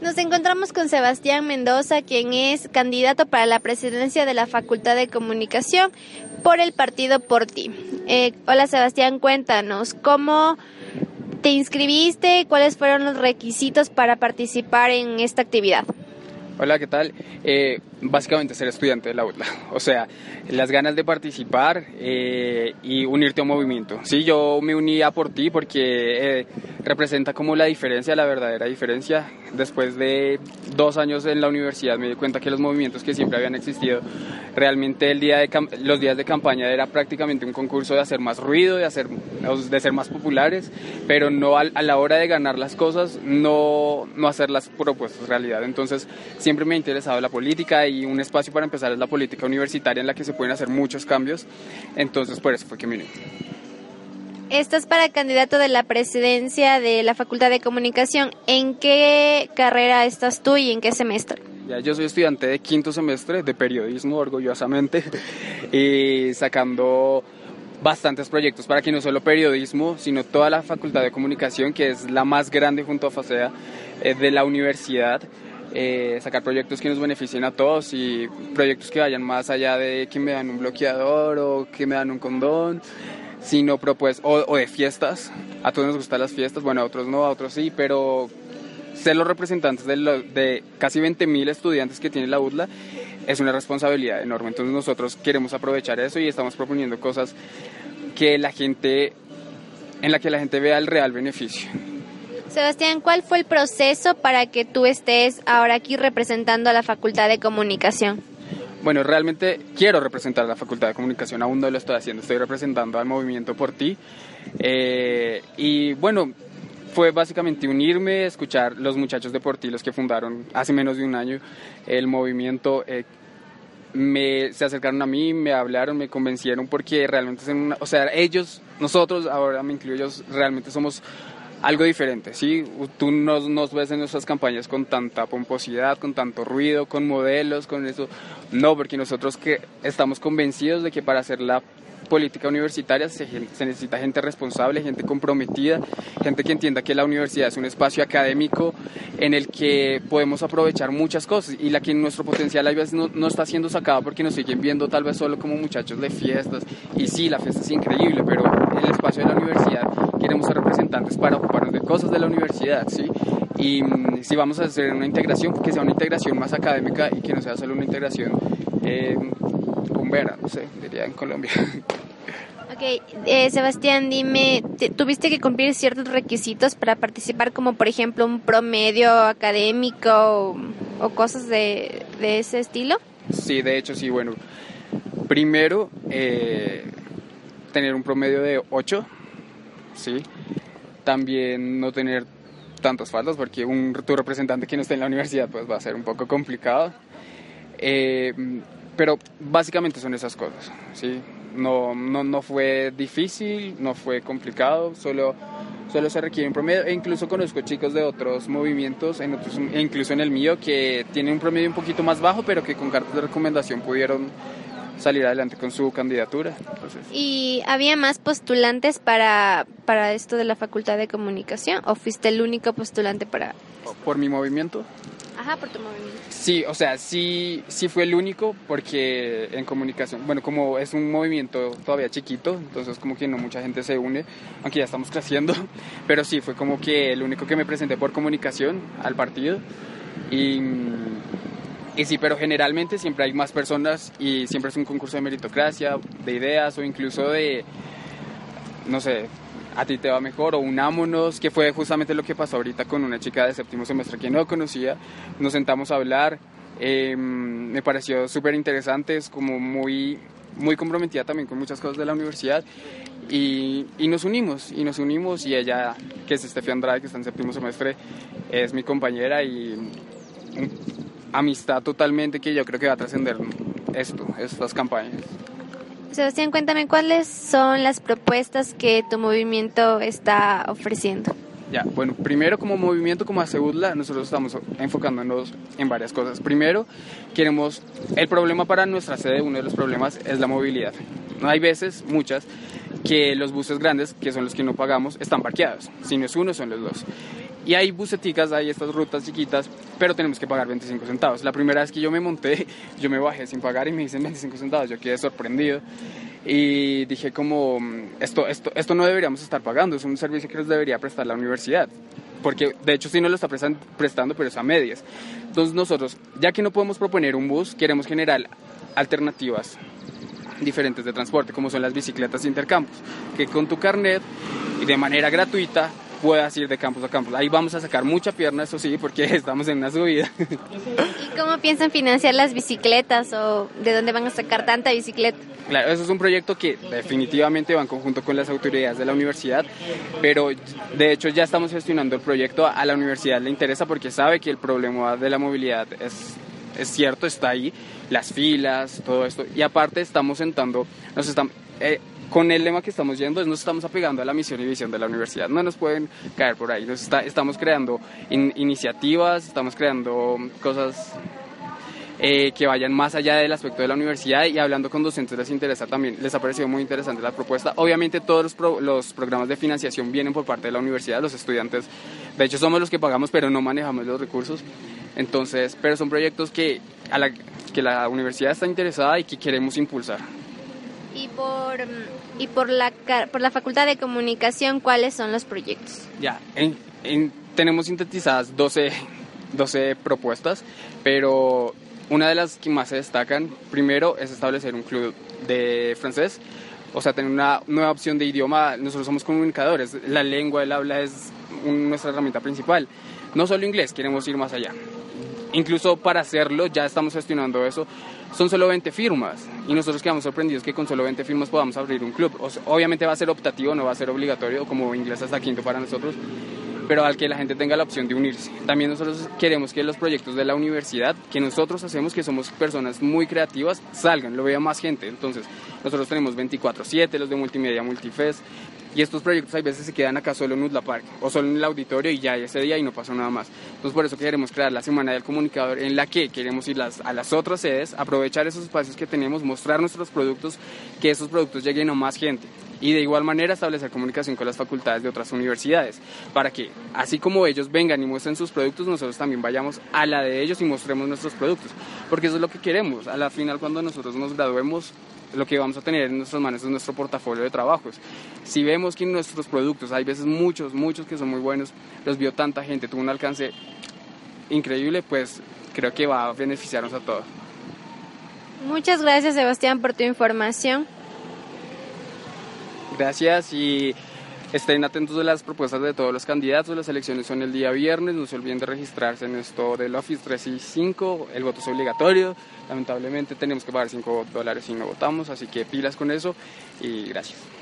Nos encontramos con Sebastián Mendoza, quien es candidato para la presidencia de la Facultad de Comunicación por el partido Por Ti. Eh, hola Sebastián, cuéntanos, ¿cómo te inscribiste? ¿Cuáles fueron los requisitos para participar en esta actividad? Hola, ¿qué tal? Eh, básicamente ser estudiante de la UTLA, o sea, las ganas de participar eh, y unirte a un movimiento. Sí, yo me uní a por ti porque eh, representa como la diferencia, la verdadera diferencia. Después de dos años en la universidad me di cuenta que los movimientos que siempre habían existido, realmente el día de los días de campaña era prácticamente un concurso de hacer más ruido, de, hacer, de ser más populares, pero no a, la hora de ganar las cosas, no, no hacer las propuestas realidad. Entonces, siempre me ha interesado la política y un espacio para empezar es la política universitaria en la que se pueden hacer muchos cambios. Entonces, por eso fue que me uní. Estás para candidato de la presidencia de la Facultad de Comunicación. ¿En qué carrera estás tú y en qué semestre? Yo soy estudiante de quinto semestre de periodismo, orgullosamente, y sacando bastantes proyectos para que no solo periodismo, sino toda la Facultad de Comunicación, que es la más grande junto a FACEA eh, de la universidad, eh, sacar proyectos que nos beneficien a todos y proyectos que vayan más allá de que me dan un bloqueador o que me dan un condón, sino propuestas, o, de fiestas. A todos nos gustan las fiestas, bueno, a otros no, a otros sí, pero ser los representantes de, de casi 20.000 estudiantes que tiene la UDLA es una responsabilidad enorme. Entonces nosotros queremos aprovechar eso y estamos proponiendo cosas que la gente, en la que la gente vea el real beneficio. Sebastián, ¿cuál fue el proceso para que tú estés ahora aquí representando a la Facultad de Comunicación? Bueno, realmente quiero representar a la Facultad de Comunicación, aún no lo estoy haciendo, estoy representando al movimiento por ti. Eh, y bueno, fue básicamente unirme, escuchar los muchachos de por ti, los que fundaron hace menos de un año el movimiento. Eh, me, se acercaron a mí, me hablaron, me convencieron porque realmente son una, o sea, ellos, nosotros, ahora me incluyo, ellos realmente somos algo diferente, ¿sí? Tú nos, nos ves en nuestras campañas con tanta pomposidad, con tanto ruido, con modelos, con eso. No, porque nosotros que estamos convencidos de que para hacer la política universitaria se, se, necesita gente responsable, gente comprometida, gente que entienda que la universidad es un espacio académico en el que podemos aprovechar muchas cosas y la que nuestro potencial a veces no, no está siendo sacado porque nos siguen viendo tal vez solo como muchachos de fiestas y sí, la fiesta es increíble, pero el espacio de la universidad queremos ser representantes para ocuparnos de cosas de la universidad, ¿sí? Y mm, si vamos a hacer una integración, que sea una integración más académica y que no sea solo una integración eh, bombera, no sé, diría en Colombia. Ok, eh, Sebastián, dime, ¿tuviste que cumplir ciertos requisitos para participar, como por ejemplo un promedio académico o, cosas de, de, ese estilo? Sí, de hecho sí, bueno. Primero, eh, tener un promedio de 8 ¿sí? También no tener tantos faltas porque un, tu representante que no esté en la universidad pues va a ser un poco complicado. Eh, pero básicamente son esas cosas, ¿sí? No, no, no fue difícil, no fue complicado, solo, solo se requiere un promedio. E incluso conozco chicos de otros movimientos, en otros, incluso en el mío, que tienen un promedio un poquito más bajo, pero que con cartas de recomendación pudieron salir adelante con su candidatura. ¿Y había más postulantes para, para esto de la Facultad de Comunicación o fuiste el único postulante para... ¿Por mi movimiento? Ajá, por tu movimiento. Sí, o sea, sí, sí fue el único porque en comunicación, bueno, como es un movimiento todavía chiquito, entonces como que no mucha gente se une, aunque ya estamos creciendo, pero sí, fue como que el único que me presenté por comunicación al partido y y sí, pero generalmente siempre hay más personas y siempre es un concurso de meritocracia, de ideas o incluso de, no sé, a ti te va mejor o unámonos, que fue justamente lo que pasó ahorita con una chica de séptimo semestre que no conocía. Nos sentamos a hablar, em, me pareció súper interesante, es como muy, muy comprometida también con muchas cosas de la universidad y, y, nos unimos, y nos unimos y ella, que es Estefi Andrade, que está en séptimo semestre, es mi compañera y amistad totalmente que yo creo que va a trascender esto, estas campañas. Sebastián, cuéntame cuáles son las propuestas que tu movimiento está ofreciendo. Ya, bueno, primero como movimiento, como ACEUDLA, nosotros estamos enfocándonos en varias cosas. Primero, queremos, el problema para nuestra sede, uno de los problemas es la movilidad. No hay veces, muchas, que los buses grandes, que son los que no pagamos, están parqueados. Si no es uno, son los dos. Y hay buseticas, hay estas rutas chiquitas, pero tenemos que pagar 25 centavos. La primera vez que yo me monté, yo me bajé sin pagar y me dicen 25 centavos. Yo quedé sorprendido y dije como, esto, esto, esto no deberíamos estar pagando, es un servicio que nos debería prestar la universidad. Porque de hecho sí nos lo está prestando, pero es a medias. Entonces nosotros, ya que no podemos proponer un bus, queremos generar alternativas diferentes de transporte, como son las bicicletas intercampus, que con tu carnet y de manera gratuita puedas ir de campus a campus. Ahí vamos a sacar mucha pierna, eso sí, porque estamos en una subida. ¿Y cómo piensan financiar las bicicletas o de dónde van a sacar tanta bicicleta? Claro, eso es un proyecto que definitivamente va en conjunto con las autoridades de la universidad, pero de hecho ya estamos gestionando el proyecto. A la universidad le interesa porque sabe que el problema de la movilidad es, es cierto, está ahí, las filas, todo esto. Y aparte estamos sentando, nos están... Eh, con el lema que estamos yendo es nos estamos apegando a la misión y visión de la universidad. No nos pueden caer por ahí. Nos está, estamos creando iniciativas, estamos creando cosas eh, que vayan más allá del aspecto de la universidad y hablando con docentes les interesa también, les ha parecido muy interesante la propuesta. Obviamente todos los, los programas de financiación vienen por parte de la universidad, los estudiantes, de hecho somos los que pagamos pero no manejamos los recursos, entonces, pero son proyectos que, a la, que la universidad está interesada y que queremos impulsar. Y por, y por, la, por la Facultad de Comunicación, ¿cuáles son los proyectos? Ya, tenemos sintetizadas 12, 12 propuestas, pero una de las que más se destacan, primero, es establecer un club de francés, o sea, tener una nueva opción de idioma. Nosotros somos comunicadores, la lengua, el habla es nuestra herramienta principal. No solo inglés, queremos ir más allá. Incluso para hacerlo, ya estamos gestionando eso, son solo 20 firmas y nosotros quedamos sorprendidos que con solo 20 firmas podamos abrir un club. obviamente va a ser optativo, no va a ser obligatorio, como inglés hasta quinto para nosotros, pero al que la gente tenga la opción de unirse. También nosotros queremos que los proyectos de la universidad que nosotros hacemos, que somos personas muy creativas, salgan, lo vea más gente. Entonces, nosotros tenemos 24/7, los de Multimedia Multifest, y estos proyectos a veces se quedan acá solo en Utla Park o solo en el auditorio y ya ese día y no pasó nada más. Entonces por eso queremos crear la Semana del Comunicador en la que queremos ir a las otras sedes, aprovechar esos espacios que tenemos, mostrar nuestros productos, que esos productos lleguen a más gente. Y de igual manera establecer comunicación con las facultades de otras universidades para que así como ellos vengan y muestren sus productos nosotros también vayamos a la de ellos y mostremos nuestros productos. Porque eso es lo que queremos. A la final cuando nosotros nos graduemos lo que vamos a tener en nuestras manos es nuestro portafolio de trabajos. Si vemos que en nuestros productos hay veces muchos, muchos que son muy buenos, los vio tanta gente, tuvo un alcance increíble, pues creo que va a beneficiarnos a todos. Muchas gracias Sebastián por tu información. Gracias y Estén atentos de las propuestas de todos los candidatos. Las elecciones son el día viernes. No se olviden de registrarse en esto del Office 3 y 5. El voto es obligatorio. Lamentablemente tenemos que pagar 5 dólares si no votamos, así que pilas con eso y gracias.